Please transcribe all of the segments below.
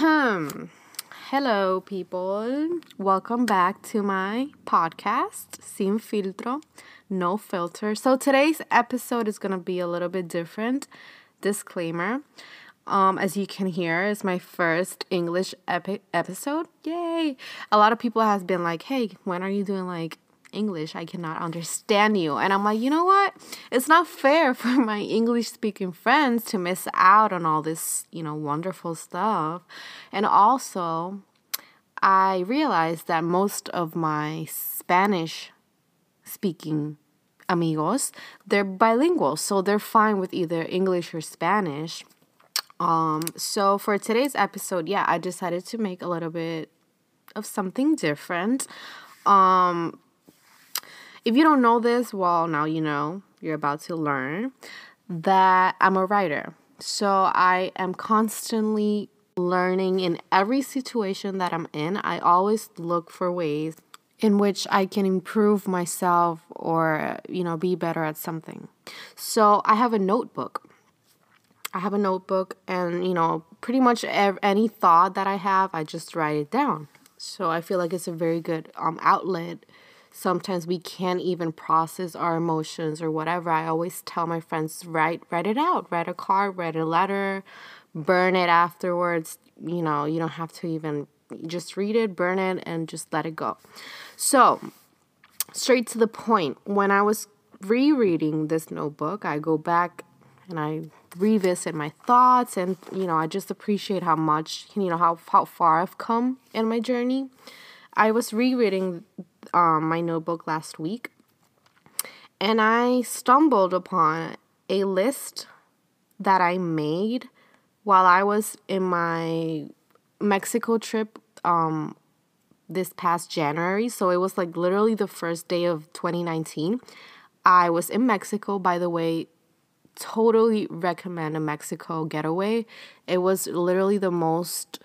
Hello, people. Welcome back to my podcast, Sin Filtro, No Filter. So, today's episode is going to be a little bit different. Disclaimer. Um, as you can hear, it's my first English epi- episode. Yay! A lot of people has been like, "Hey, when are you doing like English, I cannot understand you. And I'm like, you know what? It's not fair for my English speaking friends to miss out on all this, you know, wonderful stuff. And also, I realized that most of my Spanish speaking amigos, they're bilingual, so they're fine with either English or Spanish. Um, so for today's episode, yeah, I decided to make a little bit of something different. Um, if you don't know this, well, now you know. You're about to learn that I'm a writer. So I am constantly learning in every situation that I'm in. I always look for ways in which I can improve myself or, you know, be better at something. So I have a notebook. I have a notebook, and, you know, pretty much any thought that I have, I just write it down. So I feel like it's a very good um, outlet sometimes we can't even process our emotions or whatever. I always tell my friends, write write it out, write a card, write a letter, burn it afterwards. You know, you don't have to even just read it, burn it, and just let it go. So, straight to the point. When I was rereading this notebook, I go back and I revisit my thoughts and you know, I just appreciate how much, you know, how how far I've come in my journey. I was rereading um, my notebook last week and I stumbled upon a list that I made while I was in my Mexico trip um, this past January. So it was like literally the first day of 2019. I was in Mexico, by the way. Totally recommend a Mexico getaway. It was literally the most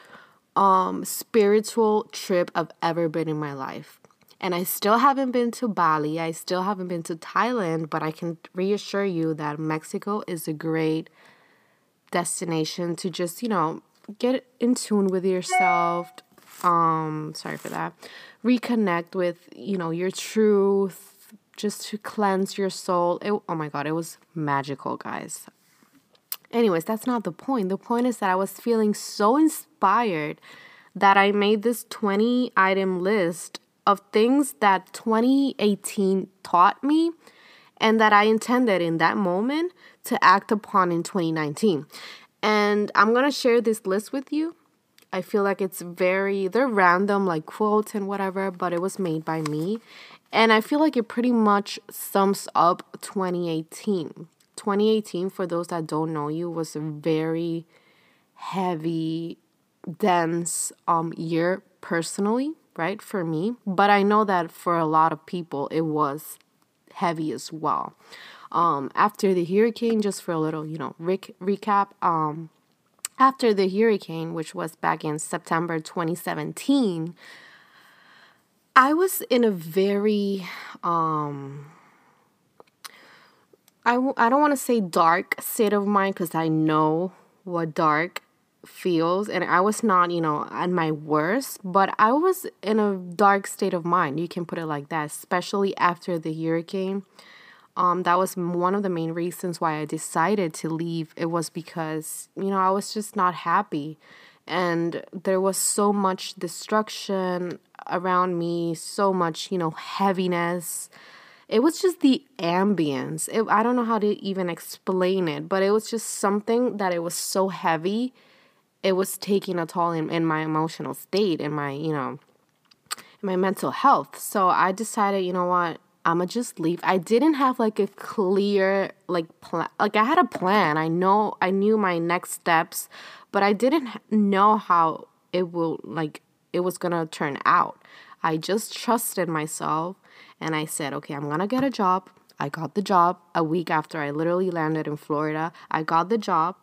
um, spiritual trip I've ever been in my life. And I still haven't been to Bali. I still haven't been to Thailand, but I can reassure you that Mexico is a great destination to just, you know, get in tune with yourself. Um, sorry for that. Reconnect with, you know, your truth, just to cleanse your soul. It, oh my god, it was magical, guys. Anyways, that's not the point. The point is that I was feeling so inspired that I made this 20 item list of things that 2018 taught me and that I intended in that moment to act upon in 2019. And I'm going to share this list with you. I feel like it's very, they're random, like quotes and whatever, but it was made by me. And I feel like it pretty much sums up 2018. 2018, for those that don't know you, was a very heavy, dense um, year personally right, for me. But I know that for a lot of people, it was heavy as well. Um, after the hurricane, just for a little, you know, rec- recap, um, after the hurricane, which was back in September 2017, I was in a very, um, I w- I don't want to say dark state of mind because I know what dark feels and I was not, you know, at my worst, but I was in a dark state of mind. You can put it like that, especially after the hurricane. Um, that was one of the main reasons why I decided to leave. It was because, you know, I was just not happy. And there was so much destruction around me, so much, you know, heaviness. It was just the ambience. It, I don't know how to even explain it, but it was just something that it was so heavy it was taking a toll in, in my emotional state and my, you know, my mental health. So I decided, you know what, I'ma just leave. I didn't have like a clear like plan. Like I had a plan. I know I knew my next steps, but I didn't know how it will like it was gonna turn out. I just trusted myself and I said, okay, I'm gonna get a job. I got the job a week after I literally landed in Florida. I got the job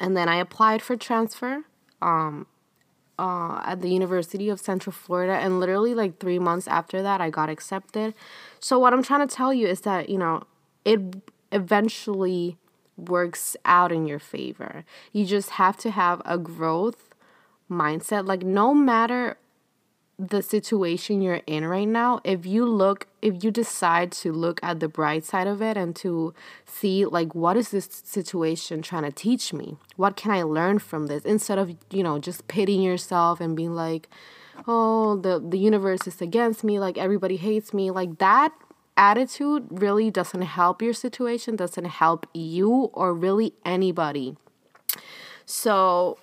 and then I applied for transfer um, uh, at the University of Central Florida. And literally, like three months after that, I got accepted. So, what I'm trying to tell you is that, you know, it eventually works out in your favor. You just have to have a growth mindset. Like, no matter the situation you're in right now, if you look, if you decide to look at the bright side of it and to see, like, what is this situation trying to teach me? What can I learn from this? Instead of, you know, just pitying yourself and being like, oh, the, the universe is against me, like, everybody hates me. Like, that attitude really doesn't help your situation, doesn't help you or really anybody. So,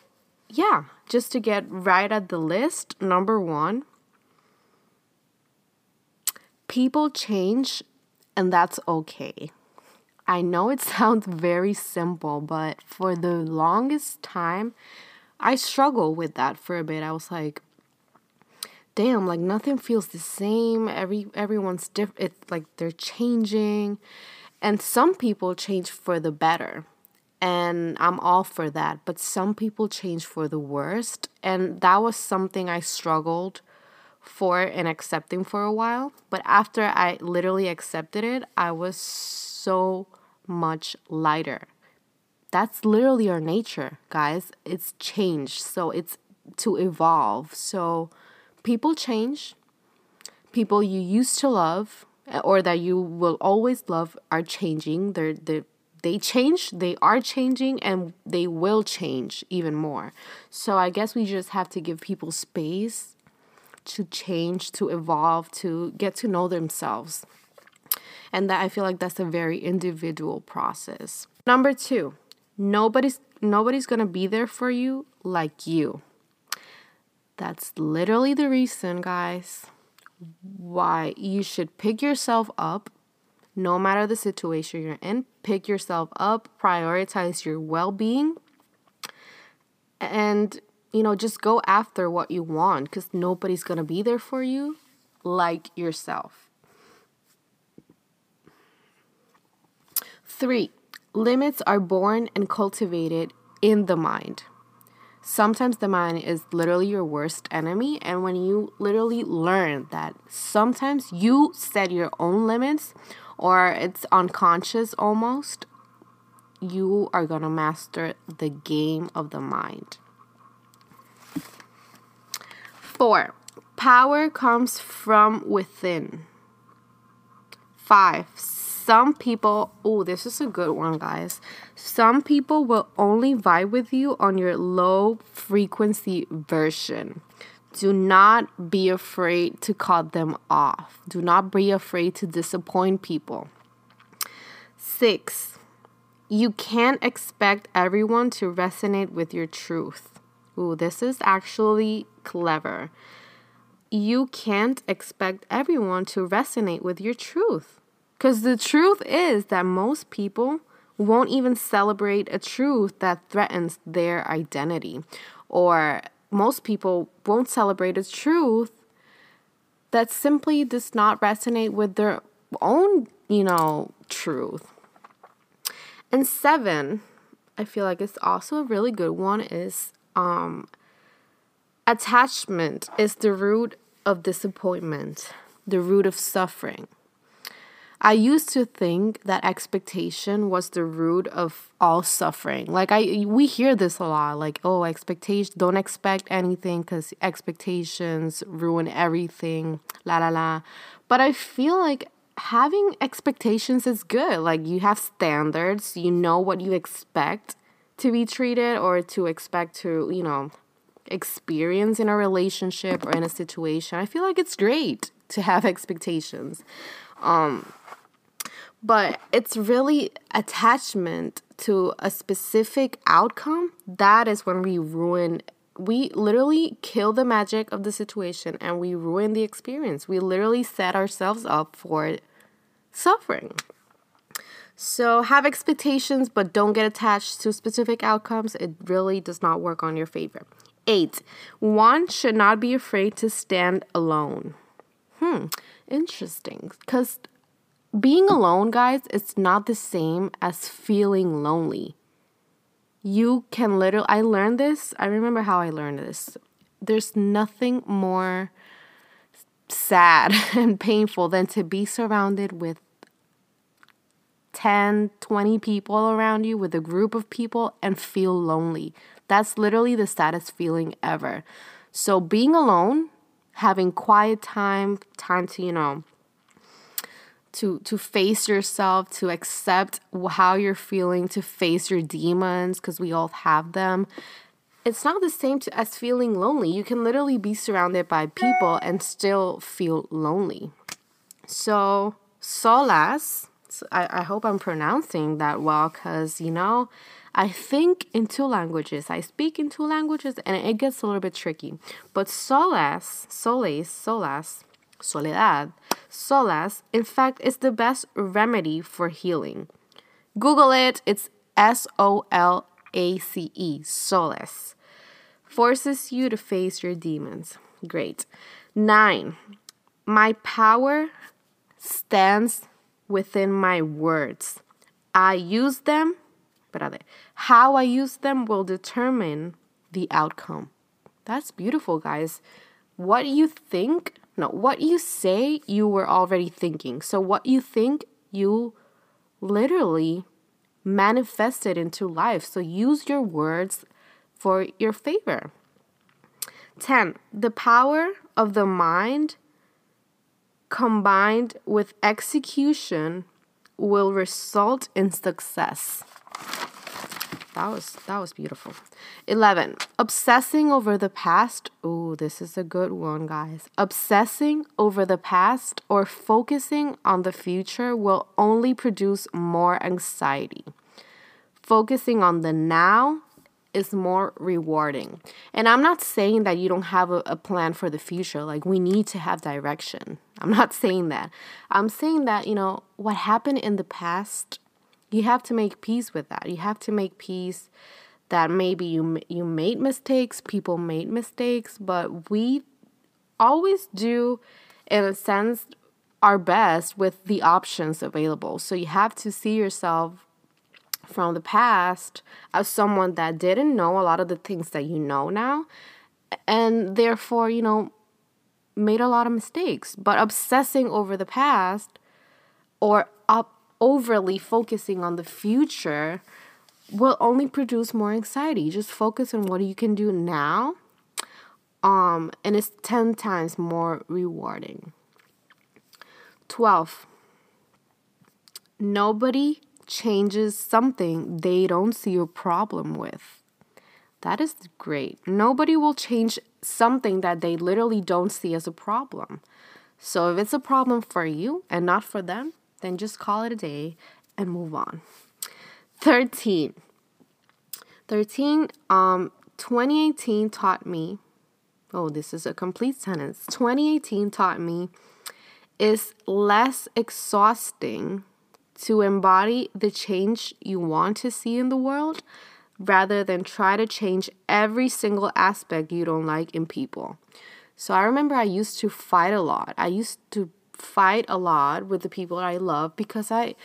yeah, just to get right at the list, number one, people change and that's okay. I know it sounds very simple, but for the longest time, I struggled with that for a bit. I was like, damn, like nothing feels the same. Every everyone's different. It's like they're changing. And some people change for the better and I'm all for that. But some people change for the worst, and that was something I struggled for and accepting for a while. But after I literally accepted it, I was so much lighter. That's literally our nature, guys. It's changed. So it's to evolve. So people change. People you used to love eh, or that you will always love are changing. They're they're they change, they are changing, and they will change even more. So I guess we just have to give people space to change, to evolve, to get to know themselves. And that I feel like that's a very individual process. Number 2, nobody's nobody's to be there for you like you. That's literally the reason, guys, why you should pick yourself up no matter the situation you're in. Pick yourself up, prioritize your well being, and you know, just go after what you want because nobody's gonna be there for you like yourself. Three, limits are born and cultivated in the mind. Sometimes the mind is literally your worst enemy, and when you literally learn that sometimes you set your own limits or it's unconscious almost, you are going to master the game of the mind. Four, power comes from within. Five, some people, oh, this is a good one, guys. Some people will only vibe with you on your low frequency version. Do not be afraid to cut them off. Do not be afraid to disappoint people. Six, you can't expect everyone to resonate with your truth. Ooh, this is actually clever. You can't expect everyone to resonate with your truth. Because the truth is that most people won't even celebrate a truth that threatens their identity or most people won't celebrate a truth that simply does not resonate with their own, you know, truth. And seven, I feel like it's also a really good one is um attachment is the root of disappointment, the root of suffering. I used to think that expectation was the root of all suffering. Like I we hear this a lot like oh expectation don't expect anything cuz expectations ruin everything. La la la. But I feel like having expectations is good. Like you have standards, you know what you expect to be treated or to expect to, you know, experience in a relationship or in a situation. I feel like it's great to have expectations. Um but it's really attachment to a specific outcome that is when we ruin we literally kill the magic of the situation and we ruin the experience. We literally set ourselves up for suffering. So have expectations but don't get attached to specific outcomes. It really does not work on your favor. Eight one should not be afraid to stand alone. Hmm interesting. Because being alone, guys, it's not the same as feeling lonely. You can literally, I learned this. I remember how I learned this. There's nothing more sad and painful than to be surrounded with 10, 20 people around you, with a group of people, and feel lonely. That's literally the saddest feeling ever. So, being alone, having quiet time, time to, you know, to to face yourself, to accept how you're feeling, to face your demons because we all have them. It's not the same to, as feeling lonely. You can literally be surrounded by people and still feel lonely. So, solas, I, I hope I'm pronouncing that well because, you know, I think in two languages. I speak in two languages and it gets a little bit tricky. But solas, soles, solas, soledad, solas, in fact, is the best remedy for healing. Google it, it's S O L A C E, solace. Forces you to face your demons. Great. Nine, my power stands within my words. I use them, but how I use them will determine the outcome. That's beautiful, guys. What do you think no, what you say, you were already thinking. So, what you think, you literally manifested into life. So, use your words for your favor. 10. The power of the mind combined with execution will result in success. That was that was beautiful. 11. Obsessing over the past. Ooh, this is a good one, guys. Obsessing over the past or focusing on the future will only produce more anxiety. Focusing on the now is more rewarding. And I'm not saying that you don't have a, a, plan for the future. Like, we need to have direction. I'm not saying that. I'm saying that, you know, what happened in the past you have to make peace with that. You have to make peace that maybe you you made mistakes, people made mistakes, but we always do in a sense our best with the options available. So you have to see yourself from the past as someone that didn't know a lot of the things that you know now and therefore, you know, made a lot of mistakes. But obsessing over the past or overly focusing on the future will only produce more anxiety. Just focus on what you can do now. Um, and it's 10 times more rewarding. 12. Nobody changes something they don't see a problem with. That is great. Nobody will change something that they literally don't see as a problem. So if it's a problem for you and not for them, then just call it a day and move on. 13. 13, um, 2018 taught me, oh, this is a complete sentence. 2018 taught me is less exhausting to embody the change you want to see in the world rather than try to change every single aspect you don't like in people. So I remember I used to fight a lot. I used to fight a lot with the people I love because I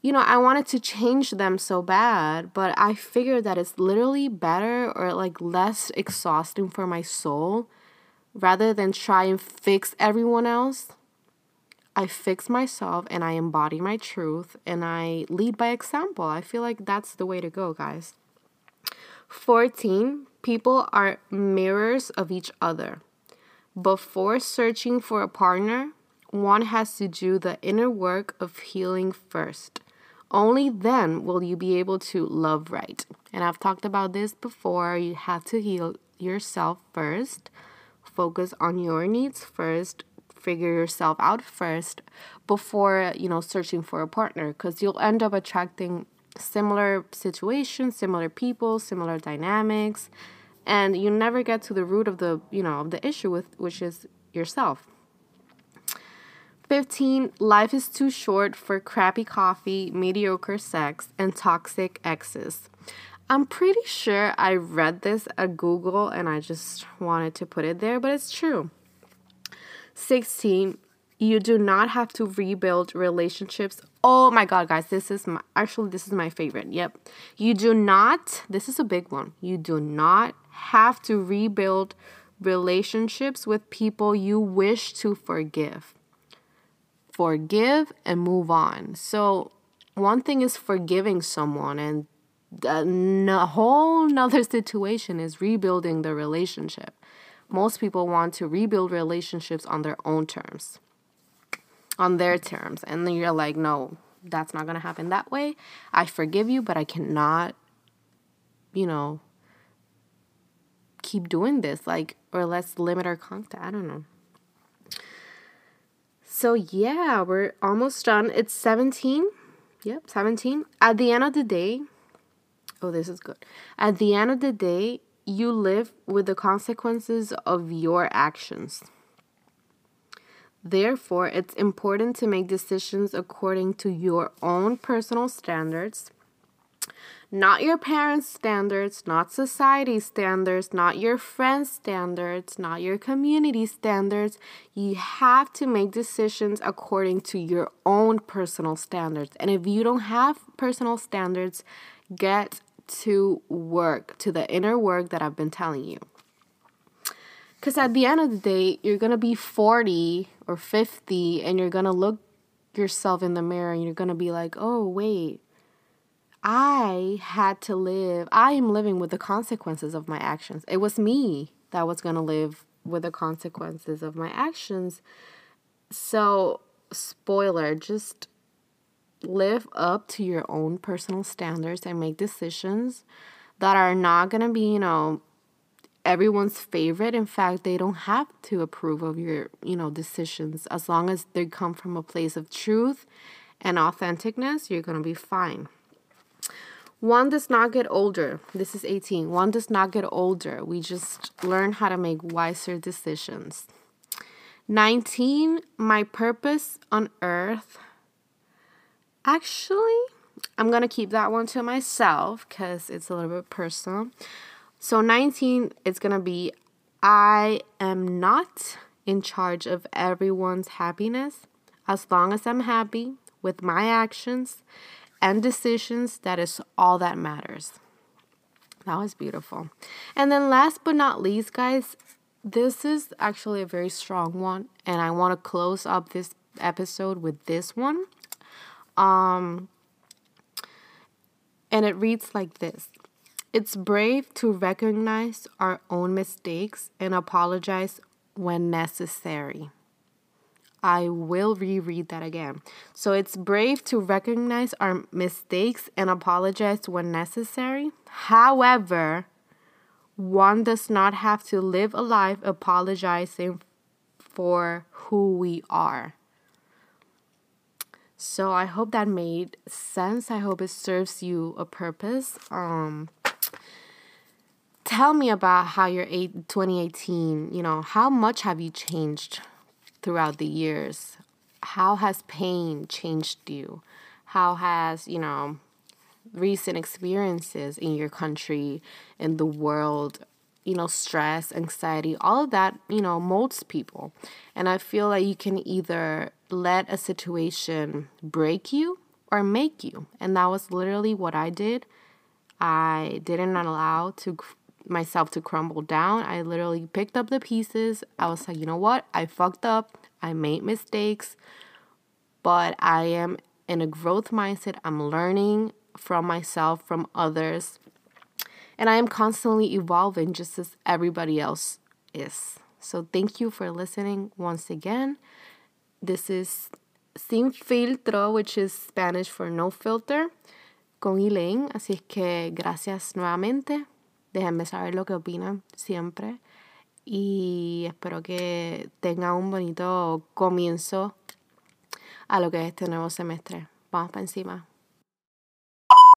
you know, I wanted to change them so bad, but I figured that it's literally better or like less exhausting for my soul rather than try and fix everyone else. I fix myself and I embody my truth and I lead by example. I feel like that's the way to go, guys. 14. People are mirrors of each other. Before searching for a partner, one has to do the inner work of healing first. Only then will you be able to love right. And I've talked about this before. You have to heal yourself first, focus on your needs first, figure yourself out first before, you know, searching for a partner because you'll end up attracting similar situations, similar people, similar dynamics, and you never get to the root of the, you know, of the issue with which is yourself. 15. Life is too short for crappy coffee, mediocre sex, and toxic exes. I'm pretty sure I read this at Google and I just wanted to put it there, but it's true. 16. You do not have to rebuild relationships. Oh my god, guys, this is my actually this is my favorite. Yep. You do not, this is a big one. You do not have to rebuild relationships with people you wish to forgive forgive and move on. So one thing is forgiving someone and a whole nother situation is rebuilding the relationship. Most people want to rebuild relationships on their own terms, on their terms. And then you're like, no, that's not going to happen that way. I forgive you, but I cannot, you know, keep doing this. Like, or let's limit our contact. I don't know. So, yeah, we're almost done. It's 17. Yep, 17. At the end of the day, oh, this is good. At the end of the day, you live with the consequences of your actions. Therefore, it's important to make decisions according to your own personal standards not your parents' standards, not society standards, not your friends' standards, not your community standards. You have to make decisions according to your own personal standards. And if you don't have personal standards, get to work, to the inner work that I've been telling you. Because at the end of the day, you're going to be 40 or 50 and you're going to look yourself in the mirror and you're going to be like, oh, wait I had to live, I am living with the consequences of my actions. It was me that was going to live with the consequences of my actions. So, spoiler, just live up to your own personal standards and make decisions that are not going to be, you know, everyone's favorite. In fact, they don't have to approve of your, you know, decisions as long as they come from a place of truth and authenticness, you're going to be fine. One does not get older. This is 18. One does not get older. We just learn how to make wiser decisions. 19. My purpose on earth. Actually, I'm going to keep that one to myself because it's a little bit personal. So, 19, it's going to be I am not in charge of everyone's happiness. As long as I'm happy with my actions and decisions, that is all that matters. That was beautiful. And then, last but not least, guys, this is actually a very strong one, and I want to close up this episode with this one. Um, and it reads like this It's brave to recognize our own mistakes and apologize when necessary. I will reread that again. So it's brave to recognize our mistakes and apologize when necessary. However, one does not have to live a life apologizing for who we are. So I hope that made sense. I hope it serves you a purpose. Um tell me about how your 2018, you know, how much have you changed throughout the years? How has pain changed you? How has, you know, recent experiences in your country, in the world, you know, stress, anxiety, all of that, you know, molds people. And I feel like you can either let a situation break you or make you. And that was literally what I did. I didn't allow to myself to crumble down. I literally picked up the pieces. I was like, you know what? I fucked up. I made mistakes, but I am in a growth mindset. I'm learning from myself, from others, and I am constantly evolving just as everybody else is. So, thank you for listening once again. This is Sin Filtro, which is Spanish for no filter, con Elaine. Así es que gracias nuevamente. Déjenme saber lo que opinan siempre. Y espero que tengan un bonito comienzo a lo que es este nuevo semestre. Vamos para encima.